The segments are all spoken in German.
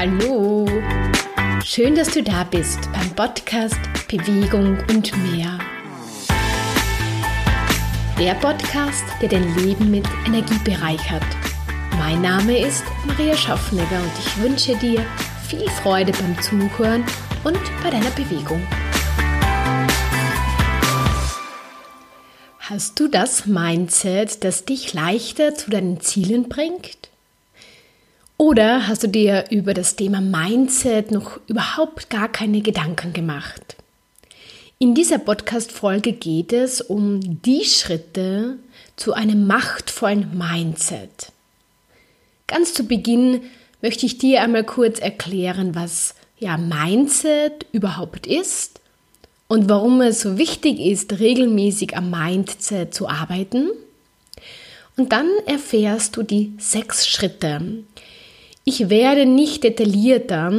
Hallo! Schön, dass du da bist beim Podcast Bewegung und mehr. Der Podcast, der dein Leben mit Energie bereichert. Mein Name ist Maria Schaffnegger und ich wünsche dir viel Freude beim Zuhören und bei deiner Bewegung. Hast du das Mindset, das dich leichter zu deinen Zielen bringt? Oder hast du dir über das Thema Mindset noch überhaupt gar keine Gedanken gemacht? In dieser Podcast-Folge geht es um die Schritte zu einem machtvollen Mindset. Ganz zu Beginn möchte ich dir einmal kurz erklären, was ja Mindset überhaupt ist und warum es so wichtig ist, regelmäßig am Mindset zu arbeiten. Und dann erfährst du die sechs Schritte, ich werde nicht detaillierter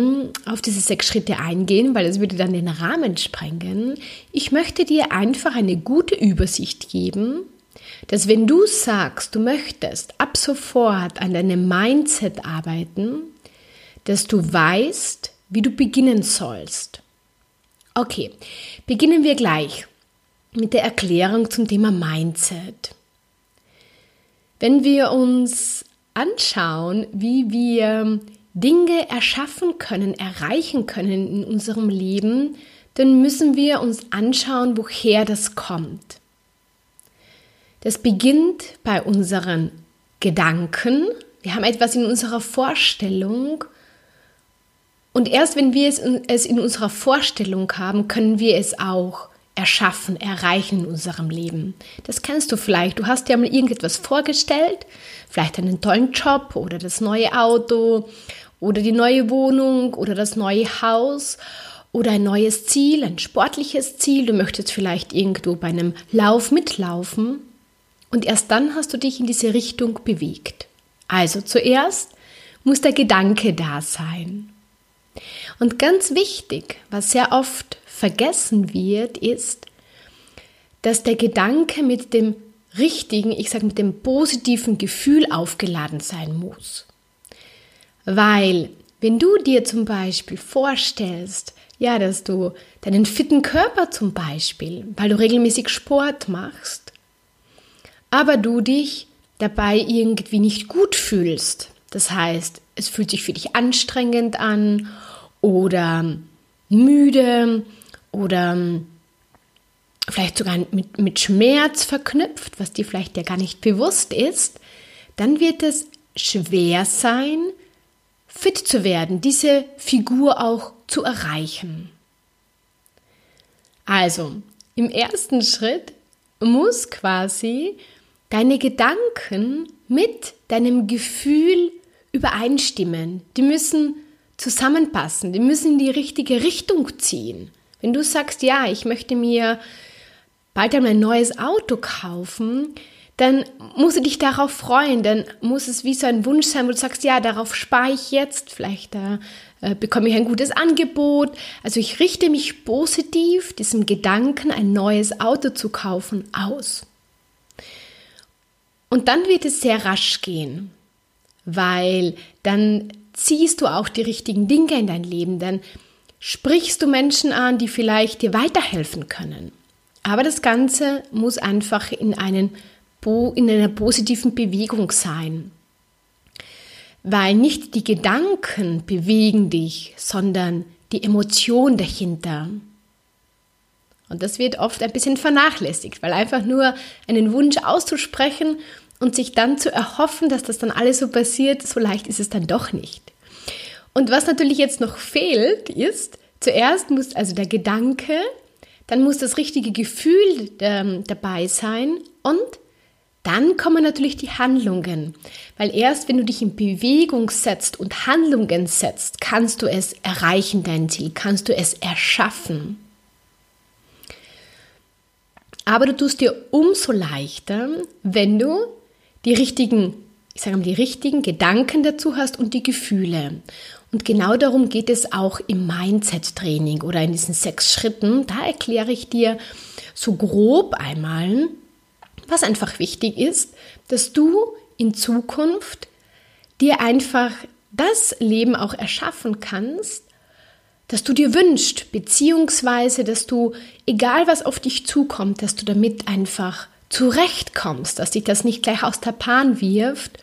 auf diese sechs Schritte eingehen, weil es würde dann den Rahmen sprengen. Ich möchte dir einfach eine gute Übersicht geben, dass wenn du sagst, du möchtest ab sofort an deinem Mindset arbeiten, dass du weißt, wie du beginnen sollst. Okay, beginnen wir gleich mit der Erklärung zum Thema Mindset. Wenn wir uns anschauen, wie wir Dinge erschaffen können, erreichen können in unserem Leben, dann müssen wir uns anschauen, woher das kommt. Das beginnt bei unseren Gedanken. Wir haben etwas in unserer Vorstellung und erst wenn wir es in unserer Vorstellung haben, können wir es auch erschaffen, erreichen in unserem Leben. Das kennst du vielleicht. Du hast dir mal irgendetwas vorgestellt, vielleicht einen tollen Job oder das neue Auto oder die neue Wohnung oder das neue Haus oder ein neues Ziel, ein sportliches Ziel. Du möchtest vielleicht irgendwo bei einem Lauf mitlaufen und erst dann hast du dich in diese Richtung bewegt. Also zuerst muss der Gedanke da sein. Und ganz wichtig, was sehr oft vergessen wird, ist, dass der Gedanke mit dem richtigen, ich sage mit dem positiven Gefühl aufgeladen sein muss. Weil, wenn du dir zum Beispiel vorstellst, ja, dass du deinen fitten Körper zum Beispiel, weil du regelmäßig Sport machst, aber du dich dabei irgendwie nicht gut fühlst. Das heißt, es fühlt sich für dich anstrengend an oder müde oder vielleicht sogar mit, mit Schmerz verknüpft, was dir vielleicht ja gar nicht bewusst ist, dann wird es schwer sein, fit zu werden, diese Figur auch zu erreichen. Also, im ersten Schritt muss quasi deine Gedanken mit deinem Gefühl übereinstimmen. Die müssen zusammenpassen, die müssen in die richtige Richtung ziehen. Wenn du sagst, ja, ich möchte mir bald einmal ein neues Auto kaufen, dann musst du dich darauf freuen, dann muss es wie so ein Wunsch sein, wo du sagst, ja, darauf spare ich jetzt, vielleicht da äh, bekomme ich ein gutes Angebot. Also ich richte mich positiv diesem Gedanken, ein neues Auto zu kaufen, aus. Und dann wird es sehr rasch gehen, weil dann ziehst du auch die richtigen Dinge in dein Leben, dann sprichst du Menschen an, die vielleicht dir weiterhelfen können. Aber das Ganze muss einfach in, einen, in einer positiven Bewegung sein. Weil nicht die Gedanken bewegen dich, sondern die Emotion dahinter. Und das wird oft ein bisschen vernachlässigt, weil einfach nur einen Wunsch auszusprechen und sich dann zu erhoffen, dass das dann alles so passiert, so leicht ist es dann doch nicht. Und was natürlich jetzt noch fehlt, ist, zuerst muss also der Gedanke, dann muss das richtige Gefühl ähm, dabei sein und dann kommen natürlich die Handlungen. Weil erst wenn du dich in Bewegung setzt und Handlungen setzt, kannst du es erreichen, dein Ziel, kannst du es erschaffen. Aber du tust dir umso leichter, wenn du die richtigen, ich sage mal, die richtigen Gedanken dazu hast und die Gefühle. Und genau darum geht es auch im Mindset-Training oder in diesen sechs Schritten. Da erkläre ich dir so grob einmal, was einfach wichtig ist, dass du in Zukunft dir einfach das Leben auch erschaffen kannst, das du dir wünschst, beziehungsweise dass du, egal was auf dich zukommt, dass du damit einfach zurechtkommst, dass dich das nicht gleich aus der Bahn wirft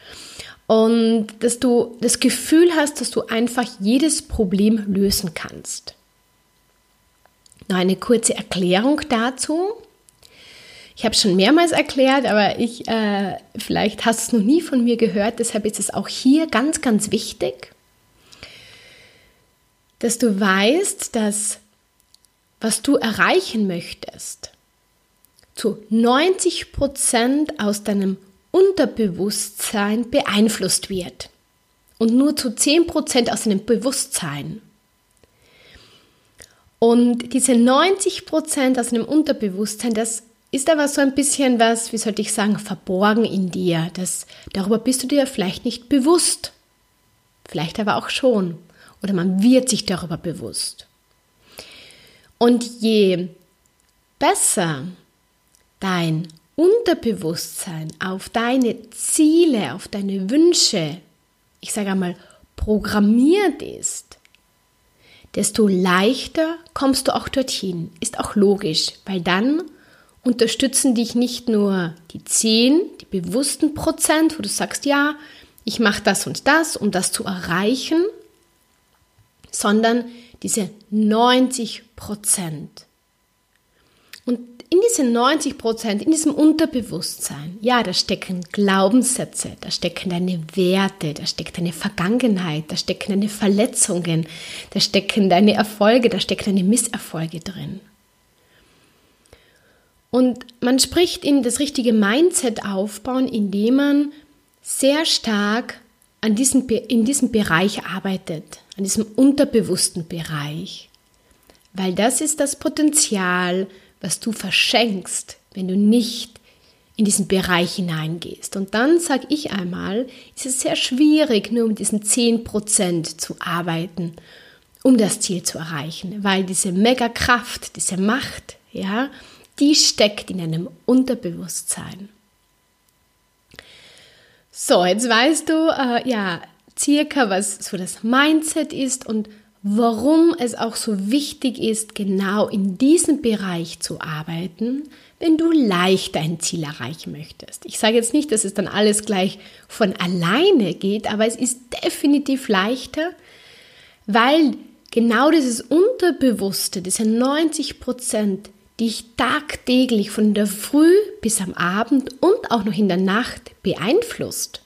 und dass du das Gefühl hast, dass du einfach jedes Problem lösen kannst. Noch eine kurze Erklärung dazu. Ich habe es schon mehrmals erklärt, aber ich, äh, vielleicht hast du es noch nie von mir gehört, deshalb ist es auch hier ganz, ganz wichtig dass du weißt, dass was du erreichen möchtest, zu 90 Prozent aus deinem Unterbewusstsein beeinflusst wird und nur zu 10 Prozent aus deinem Bewusstsein. Und diese 90 Prozent aus deinem Unterbewusstsein, das ist aber so ein bisschen was, wie sollte ich sagen, verborgen in dir. Das, darüber bist du dir vielleicht nicht bewusst. Vielleicht aber auch schon oder man wird sich darüber bewusst. Und je besser dein Unterbewusstsein auf deine Ziele, auf deine Wünsche, ich sage einmal, programmiert ist, desto leichter kommst du auch dorthin. Ist auch logisch, weil dann unterstützen dich nicht nur die 10, die bewussten Prozent, wo du sagst, ja, ich mache das und das, um das zu erreichen, sondern diese 90 Prozent. Und in diese 90 Prozent, in diesem Unterbewusstsein, ja, da stecken Glaubenssätze, da stecken deine Werte, da steckt deine Vergangenheit, da stecken deine Verletzungen, da stecken deine Erfolge, da stecken deine Misserfolge drin. Und man spricht in das richtige Mindset aufbauen, indem man sehr stark an diesem, in diesem Bereich arbeitet, an diesem unterbewussten Bereich. Weil das ist das Potenzial, was du verschenkst, wenn du nicht in diesen Bereich hineingehst. Und dann sage ich einmal, ist es sehr schwierig, nur mit diesen 10% zu arbeiten, um das Ziel zu erreichen, weil diese Megakraft, diese Macht, ja, die steckt in einem Unterbewusstsein. So, jetzt weißt du, äh, ja, circa, was so das Mindset ist und warum es auch so wichtig ist, genau in diesem Bereich zu arbeiten, wenn du leicht dein Ziel erreichen möchtest. Ich sage jetzt nicht, dass es dann alles gleich von alleine geht, aber es ist definitiv leichter, weil genau dieses Unterbewusste, diese 90 Prozent, dich tagtäglich von der Früh bis am Abend und auch noch in der Nacht beeinflusst.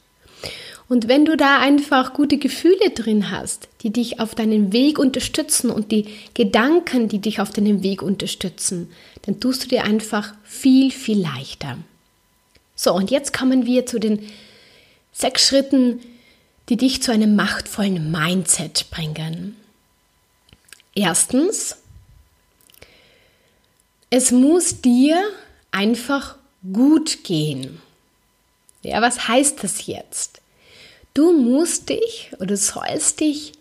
Und wenn du da einfach gute Gefühle drin hast, die dich auf deinem Weg unterstützen und die Gedanken, die dich auf deinem Weg unterstützen, dann tust du dir einfach viel, viel leichter. So, und jetzt kommen wir zu den sechs Schritten, die dich zu einem machtvollen Mindset bringen. Erstens, es muss dir einfach gut gehen. Ja, was heißt das jetzt? Du musst dich oder sollst dich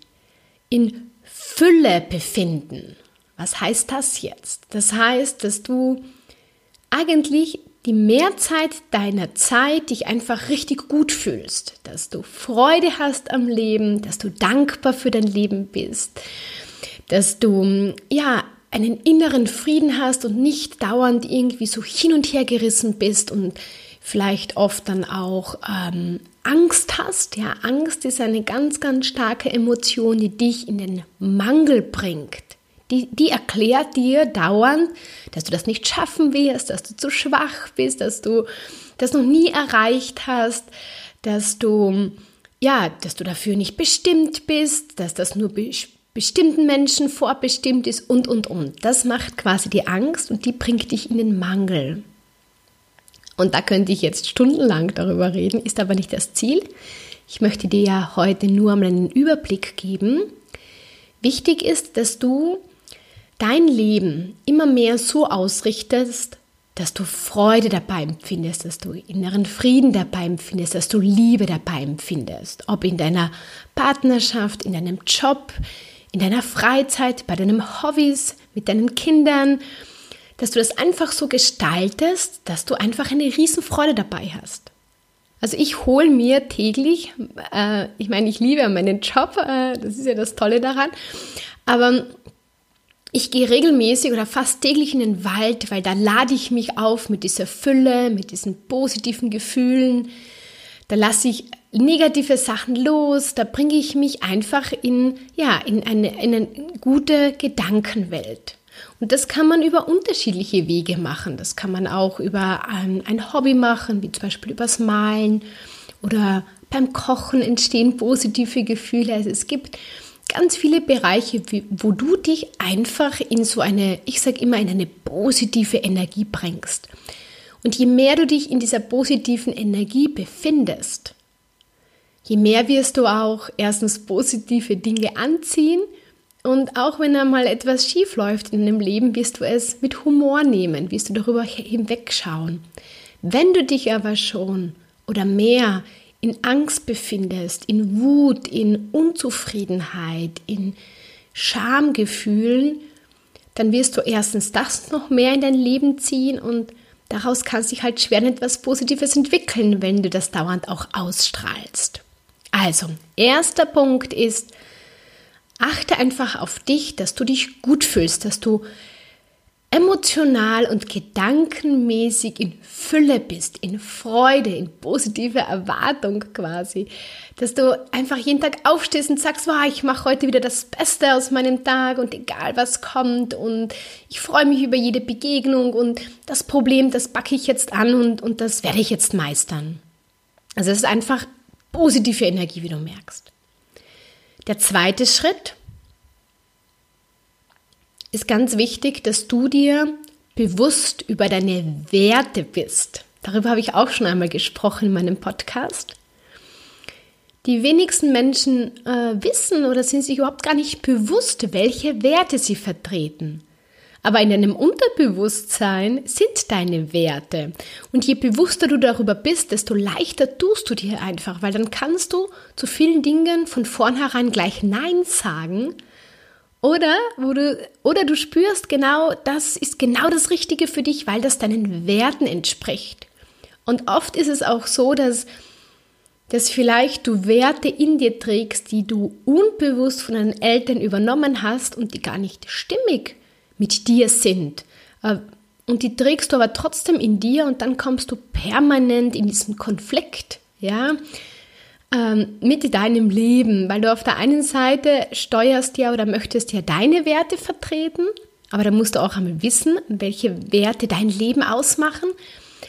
in Fülle befinden. Was heißt das jetzt? Das heißt, dass du eigentlich die Mehrzeit deiner Zeit dich einfach richtig gut fühlst, dass du Freude hast am Leben, dass du dankbar für dein Leben bist, dass du ja einen inneren Frieden hast und nicht dauernd irgendwie so hin und her gerissen bist und vielleicht oft dann auch ähm, Angst hast. Ja, Angst ist eine ganz, ganz starke Emotion, die dich in den Mangel bringt. Die, die erklärt dir dauernd, dass du das nicht schaffen wirst, dass du zu schwach bist, dass du das noch nie erreicht hast, dass du ja, dass du dafür nicht bestimmt bist, dass das nur bestimmten Menschen vorbestimmt ist und, und, und. Das macht quasi die Angst und die bringt dich in den Mangel. Und da könnte ich jetzt stundenlang darüber reden, ist aber nicht das Ziel. Ich möchte dir ja heute nur einen Überblick geben. Wichtig ist, dass du dein Leben immer mehr so ausrichtest, dass du Freude dabei empfindest, dass du inneren Frieden dabei empfindest, dass du Liebe dabei empfindest. Ob in deiner Partnerschaft, in deinem Job, in deiner Freizeit, bei deinen Hobbys, mit deinen Kindern, dass du das einfach so gestaltest, dass du einfach eine Riesenfreude dabei hast. Also ich hole mir täglich, äh, ich meine, ich liebe meinen Job, äh, das ist ja das Tolle daran, aber ich gehe regelmäßig oder fast täglich in den Wald, weil da lade ich mich auf mit dieser Fülle, mit diesen positiven Gefühlen. Da lasse ich negative Sachen los, da bringe ich mich einfach in, ja, in eine, in eine gute Gedankenwelt. Und das kann man über unterschiedliche Wege machen. Das kann man auch über ein, ein Hobby machen, wie zum Beispiel übers Malen oder beim Kochen entstehen positive Gefühle. Also es gibt ganz viele Bereiche, wo du dich einfach in so eine, ich sage immer, in eine positive Energie bringst. Und je mehr du dich in dieser positiven Energie befindest, je mehr wirst du auch erstens positive Dinge anziehen und auch wenn einmal etwas schief läuft in deinem Leben, wirst du es mit Humor nehmen, wirst du darüber hinwegschauen. Wenn du dich aber schon oder mehr in Angst befindest, in Wut, in Unzufriedenheit, in Schamgefühlen, dann wirst du erstens das noch mehr in dein Leben ziehen und daraus kann sich halt schwer etwas Positives entwickeln, wenn du das dauernd auch ausstrahlst. Also, erster Punkt ist, achte einfach auf dich, dass du dich gut fühlst, dass du emotional und gedankenmäßig in Fülle bist, in Freude, in positive Erwartung quasi, dass du einfach jeden Tag aufstehst und sagst, wow, ich mache heute wieder das Beste aus meinem Tag und egal was kommt und ich freue mich über jede Begegnung und das Problem, das backe ich jetzt an und, und das werde ich jetzt meistern. Also es ist einfach positive Energie, wie du merkst. Der zweite Schritt ist ganz wichtig, dass du dir bewusst über deine Werte bist. Darüber habe ich auch schon einmal gesprochen in meinem Podcast. Die wenigsten Menschen äh, wissen oder sind sich überhaupt gar nicht bewusst, welche Werte sie vertreten. Aber in deinem Unterbewusstsein sind deine Werte. Und je bewusster du darüber bist, desto leichter tust du dir einfach, weil dann kannst du zu vielen Dingen von vornherein gleich Nein sagen oder, wo du, oder du spürst genau, das ist genau das Richtige für dich, weil das deinen Werten entspricht. Und oft ist es auch so, dass, dass vielleicht du Werte in dir trägst, die du unbewusst von deinen Eltern übernommen hast und die gar nicht stimmig mit dir sind. Äh, und die trägst du aber trotzdem in dir und dann kommst du permanent in diesen Konflikt, ja ähm, mit deinem Leben, weil du auf der einen Seite steuerst ja oder möchtest ja deine Werte vertreten, aber da musst du auch einmal wissen, welche Werte dein Leben ausmachen.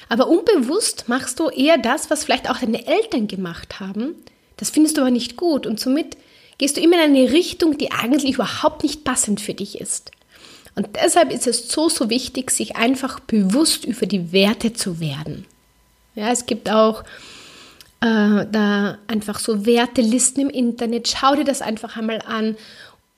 Aber unbewusst machst du eher das, was vielleicht auch deine Eltern gemacht haben. Das findest du aber nicht gut und somit gehst du immer in eine Richtung, die eigentlich überhaupt nicht passend für dich ist. Und deshalb ist es so, so wichtig, sich einfach bewusst über die Werte zu werden. Ja, es gibt auch äh, da einfach so Wertelisten im Internet. Schau dir das einfach einmal an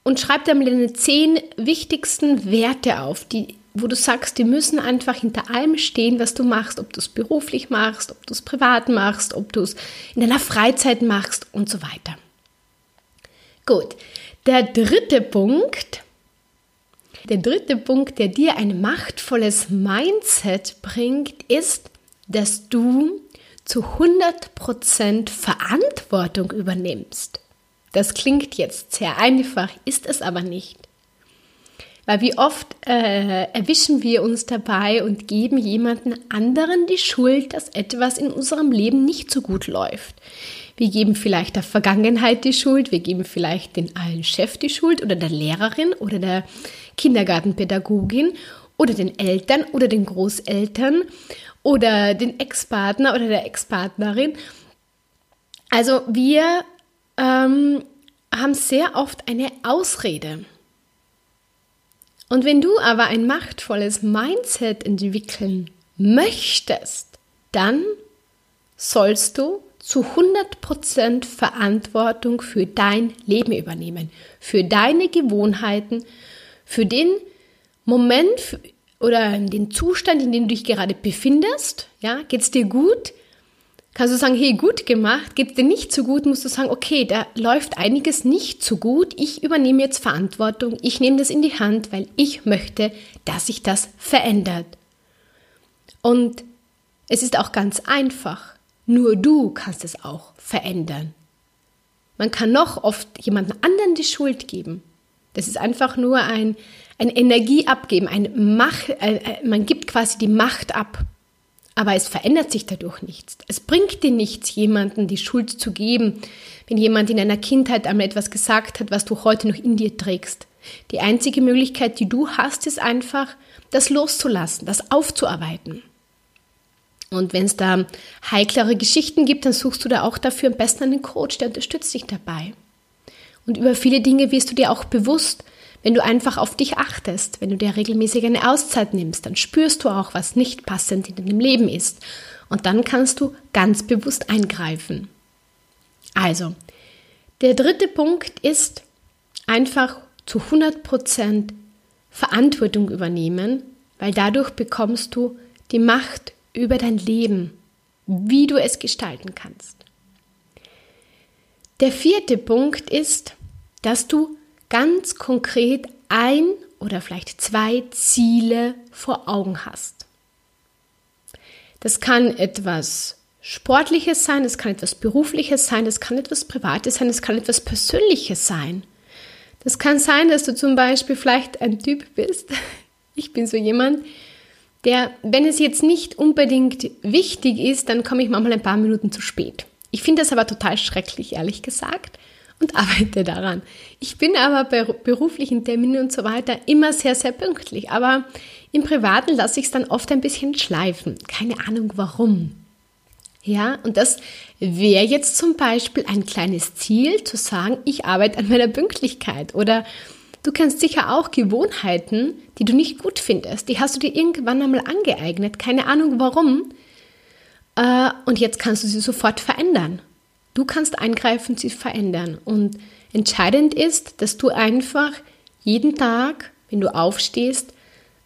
und schreib dir mal deine zehn wichtigsten Werte auf, die, wo du sagst, die müssen einfach hinter allem stehen, was du machst, ob du es beruflich machst, ob du es privat machst, ob du es in deiner Freizeit machst und so weiter. Gut, der dritte Punkt, der dritte Punkt, der dir ein machtvolles Mindset bringt, ist, dass du zu 100% Verantwortung übernimmst. Das klingt jetzt sehr einfach, ist es aber nicht. Weil wie oft äh, erwischen wir uns dabei und geben jemanden anderen die Schuld, dass etwas in unserem Leben nicht so gut läuft. Wir geben vielleicht der Vergangenheit die Schuld, wir geben vielleicht den allen Chef die Schuld oder der Lehrerin oder der Kindergartenpädagogin oder den Eltern oder den Großeltern oder den Ex-Partner oder der Ex-Partnerin. Also wir ähm, haben sehr oft eine Ausrede. Und wenn du aber ein machtvolles Mindset entwickeln möchtest, dann sollst du zu 100% Verantwortung für dein Leben übernehmen, für deine Gewohnheiten, für den Moment, oder den Zustand, in dem du dich gerade befindest, ja, geht's dir gut? Kannst du sagen, hey, gut gemacht, geht's dir nicht so gut, musst du sagen, okay, da läuft einiges nicht so gut, ich übernehme jetzt Verantwortung, ich nehme das in die Hand, weil ich möchte, dass sich das verändert. Und es ist auch ganz einfach. Nur du kannst es auch verändern. Man kann noch oft jemandem anderen die Schuld geben. Das ist einfach nur ein, ein Energie abgeben, ein Macht, äh, äh, man gibt quasi die Macht ab. Aber es verändert sich dadurch nichts. Es bringt dir nichts, jemandem die Schuld zu geben, wenn jemand in deiner Kindheit einmal etwas gesagt hat, was du heute noch in dir trägst. Die einzige Möglichkeit, die du hast, ist einfach, das loszulassen, das aufzuarbeiten. Und wenn es da heiklere Geschichten gibt, dann suchst du da auch dafür am besten einen Coach, der unterstützt dich dabei. Und über viele Dinge wirst du dir auch bewusst, wenn du einfach auf dich achtest, wenn du dir regelmäßig eine Auszeit nimmst, dann spürst du auch, was nicht passend in deinem Leben ist. Und dann kannst du ganz bewusst eingreifen. Also, der dritte Punkt ist einfach zu 100% Verantwortung übernehmen, weil dadurch bekommst du die Macht über dein Leben, wie du es gestalten kannst. Der vierte Punkt ist, dass du ganz konkret ein oder vielleicht zwei Ziele vor Augen hast. Das kann etwas Sportliches sein, es kann etwas Berufliches sein, es kann etwas Privates sein, es kann etwas Persönliches sein. Das kann sein, dass du zum Beispiel vielleicht ein Typ bist. Ich bin so jemand, der, wenn es jetzt nicht unbedingt wichtig ist, dann komme ich manchmal ein paar Minuten zu spät. Ich finde das aber total schrecklich, ehrlich gesagt, und arbeite daran. Ich bin aber bei beruflichen Terminen und so weiter immer sehr, sehr pünktlich. Aber im Privaten lasse ich es dann oft ein bisschen schleifen. Keine Ahnung warum. Ja, und das wäre jetzt zum Beispiel ein kleines Ziel, zu sagen, ich arbeite an meiner Pünktlichkeit. Oder du kennst sicher auch Gewohnheiten, die du nicht gut findest. Die hast du dir irgendwann einmal angeeignet. Keine Ahnung warum. Äh, und jetzt kannst du sie sofort verändern. Du kannst eingreifen, sie verändern. Und entscheidend ist, dass du einfach jeden Tag, wenn du aufstehst,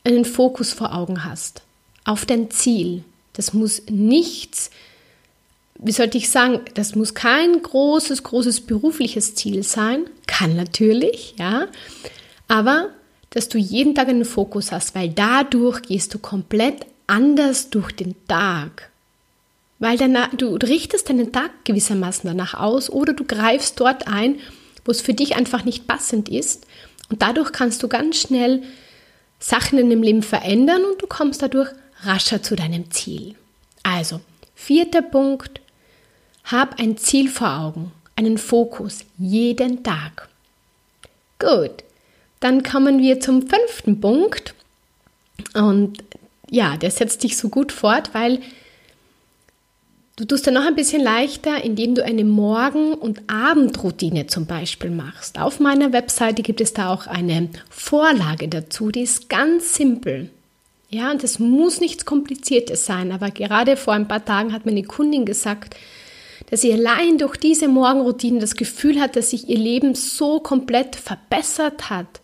einen Fokus vor Augen hast. Auf dein Ziel. Das muss nichts wie sollte ich sagen, das muss kein großes, großes berufliches Ziel sein. Kann natürlich, ja. Aber, dass du jeden Tag einen Fokus hast, weil dadurch gehst du komplett anders durch den Tag. Weil danach, du richtest deinen Tag gewissermaßen danach aus oder du greifst dort ein, wo es für dich einfach nicht passend ist. Und dadurch kannst du ganz schnell Sachen in dem Leben verändern und du kommst dadurch rascher zu deinem Ziel. Also, vierter Punkt, hab ein Ziel vor Augen, einen Fokus jeden Tag. Gut, dann kommen wir zum fünften Punkt. Und ja, der setzt dich so gut fort, weil du tust dann noch ein bisschen leichter, indem du eine Morgen- und Abendroutine zum Beispiel machst. Auf meiner Webseite gibt es da auch eine Vorlage dazu, die ist ganz simpel. Ja, und es muss nichts Kompliziertes sein, aber gerade vor ein paar Tagen hat meine Kundin gesagt, dass sie allein durch diese Morgenroutine das Gefühl hat, dass sich ihr Leben so komplett verbessert hat.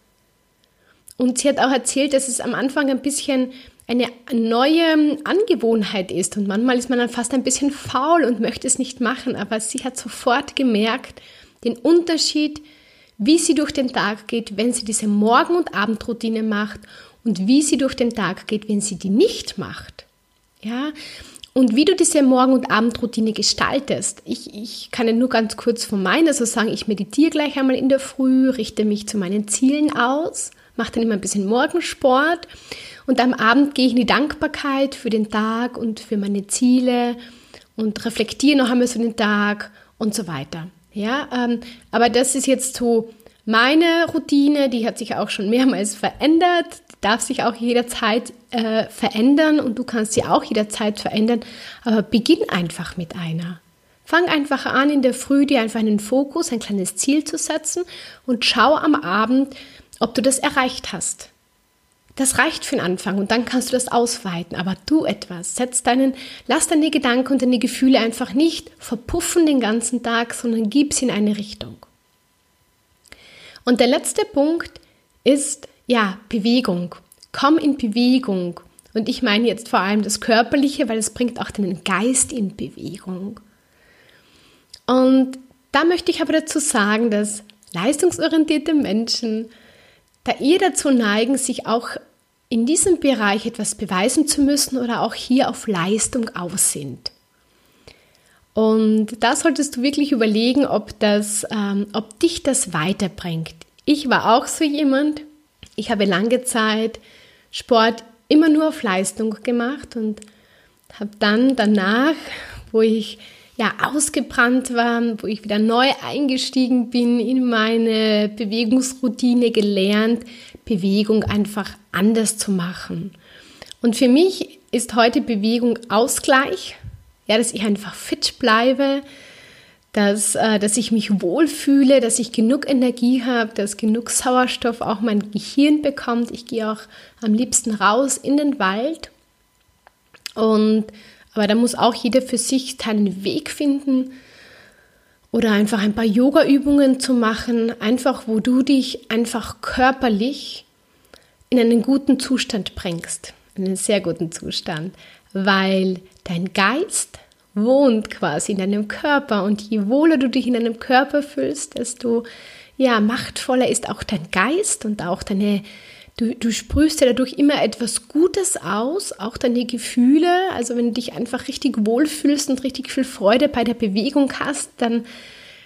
Und sie hat auch erzählt, dass es am Anfang ein bisschen eine neue Angewohnheit ist und manchmal ist man dann fast ein bisschen faul und möchte es nicht machen, aber sie hat sofort gemerkt, den Unterschied, wie sie durch den Tag geht, wenn sie diese Morgen- und Abendroutine macht und wie sie durch den Tag geht, wenn sie die nicht macht. Ja, und wie du diese Morgen- und Abendroutine gestaltest. Ich, ich kann ja nur ganz kurz von meiner so sagen, ich meditiere gleich einmal in der Früh, richte mich zu meinen Zielen aus, mache dann immer ein bisschen Morgensport und am Abend gehe ich in die Dankbarkeit für den Tag und für meine Ziele und reflektiere noch einmal so den Tag und so weiter. Ja, ähm, aber das ist jetzt so meine Routine, die hat sich auch schon mehrmals verändert darf sich auch jederzeit äh, verändern und du kannst sie auch jederzeit verändern, aber beginn einfach mit einer. Fang einfach an, in der Früh dir einfach einen Fokus, ein kleines Ziel zu setzen und schau am Abend, ob du das erreicht hast. Das reicht für den Anfang und dann kannst du das ausweiten, aber tu etwas. Setz deinen, lass deine Gedanken und deine Gefühle einfach nicht verpuffen den ganzen Tag, sondern gib sie in eine Richtung. Und der letzte Punkt ist, ja, Bewegung. Komm in Bewegung. Und ich meine jetzt vor allem das Körperliche, weil es bringt auch deinen Geist in Bewegung. Und da möchte ich aber dazu sagen, dass leistungsorientierte Menschen da eher dazu neigen, sich auch in diesem Bereich etwas beweisen zu müssen oder auch hier auf Leistung aus sind. Und da solltest du wirklich überlegen, ob, das, ähm, ob dich das weiterbringt. Ich war auch so jemand. Ich habe lange Zeit Sport immer nur auf Leistung gemacht und habe dann danach, wo ich ja ausgebrannt war, wo ich wieder neu eingestiegen bin in meine Bewegungsroutine gelernt, Bewegung einfach anders zu machen. Und für mich ist heute Bewegung Ausgleich, ja, dass ich einfach fit bleibe, dass, äh, dass ich mich wohlfühle, dass ich genug Energie habe, dass genug Sauerstoff auch mein Gehirn bekommt. Ich gehe auch am liebsten raus in den Wald. Und aber da muss auch jeder für sich seinen Weg finden oder einfach ein paar Yoga-Übungen zu machen, einfach wo du dich einfach körperlich in einen guten Zustand bringst, in einen sehr guten Zustand, weil dein Geist wohnt quasi in deinem Körper und je wohler du dich in deinem Körper fühlst, desto ja, machtvoller ist auch dein Geist und auch deine Du, du sprühst ja dadurch immer etwas Gutes aus, auch deine Gefühle. Also wenn du dich einfach richtig wohlfühlst und richtig viel Freude bei der Bewegung hast, dann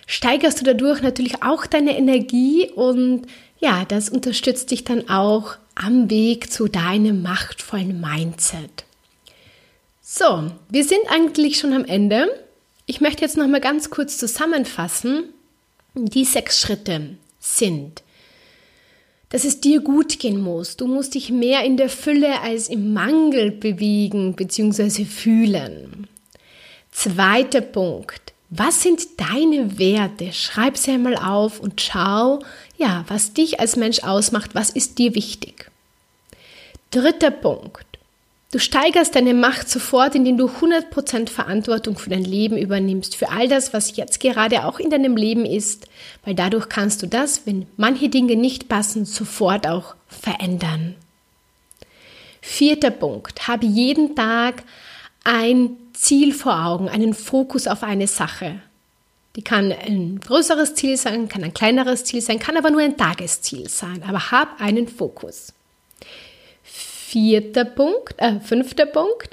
steigerst du dadurch natürlich auch deine Energie und ja, das unterstützt dich dann auch am Weg zu deinem machtvollen Mindset. So, wir sind eigentlich schon am Ende. Ich möchte jetzt noch mal ganz kurz zusammenfassen. Die sechs Schritte sind: dass es dir gut gehen muss. Du musst dich mehr in der Fülle als im Mangel bewegen bzw. fühlen. Zweiter Punkt. Was sind deine Werte? Schreib sie einmal auf und schau, ja, was dich als Mensch ausmacht, was ist dir wichtig. Dritter Punkt. Du steigerst deine Macht sofort, indem du 100% Verantwortung für dein Leben übernimmst, für all das, was jetzt gerade auch in deinem Leben ist, weil dadurch kannst du das, wenn manche Dinge nicht passen, sofort auch verändern. Vierter Punkt, habe jeden Tag ein Ziel vor Augen, einen Fokus auf eine Sache. Die kann ein größeres Ziel sein, kann ein kleineres Ziel sein, kann aber nur ein Tagesziel sein, aber hab einen Fokus. Vierter Punkt, äh, fünfter Punkt.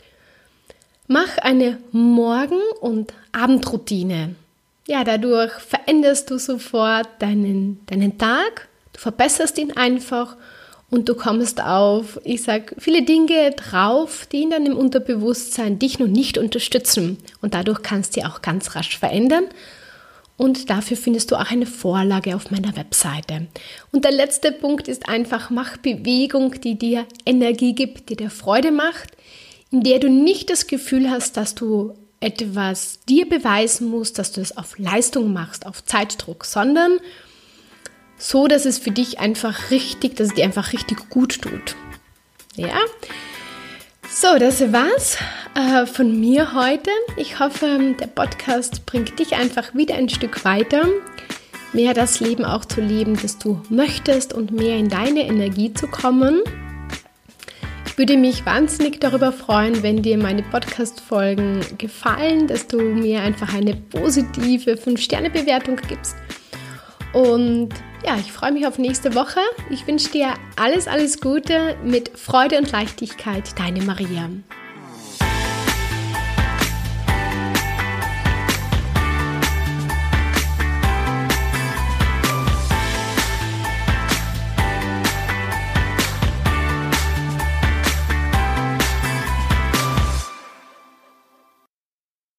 Mach eine Morgen- und Abendroutine. Ja, dadurch veränderst du sofort deinen, deinen Tag, du verbesserst ihn einfach und du kommst auf, ich sag, viele Dinge drauf, die in deinem Unterbewusstsein dich noch nicht unterstützen. Und dadurch kannst du auch ganz rasch verändern und dafür findest du auch eine Vorlage auf meiner Webseite. Und der letzte Punkt ist einfach, mach Bewegung, die dir Energie gibt, die dir Freude macht, in der du nicht das Gefühl hast, dass du etwas dir beweisen musst, dass du es auf Leistung machst, auf Zeitdruck, sondern so, dass es für dich einfach richtig, dass es dir einfach richtig gut tut. Ja? So, das war's äh, von mir heute. Ich hoffe, der Podcast bringt dich einfach wieder ein Stück weiter, mehr das Leben auch zu leben, das du möchtest und mehr in deine Energie zu kommen. Ich würde mich wahnsinnig darüber freuen, wenn dir meine Podcast-Folgen gefallen, dass du mir einfach eine positive 5-Sterne-Bewertung gibst. Und ja, ich freue mich auf nächste Woche. Ich wünsche dir alles, alles Gute mit Freude und Leichtigkeit. Deine Maria.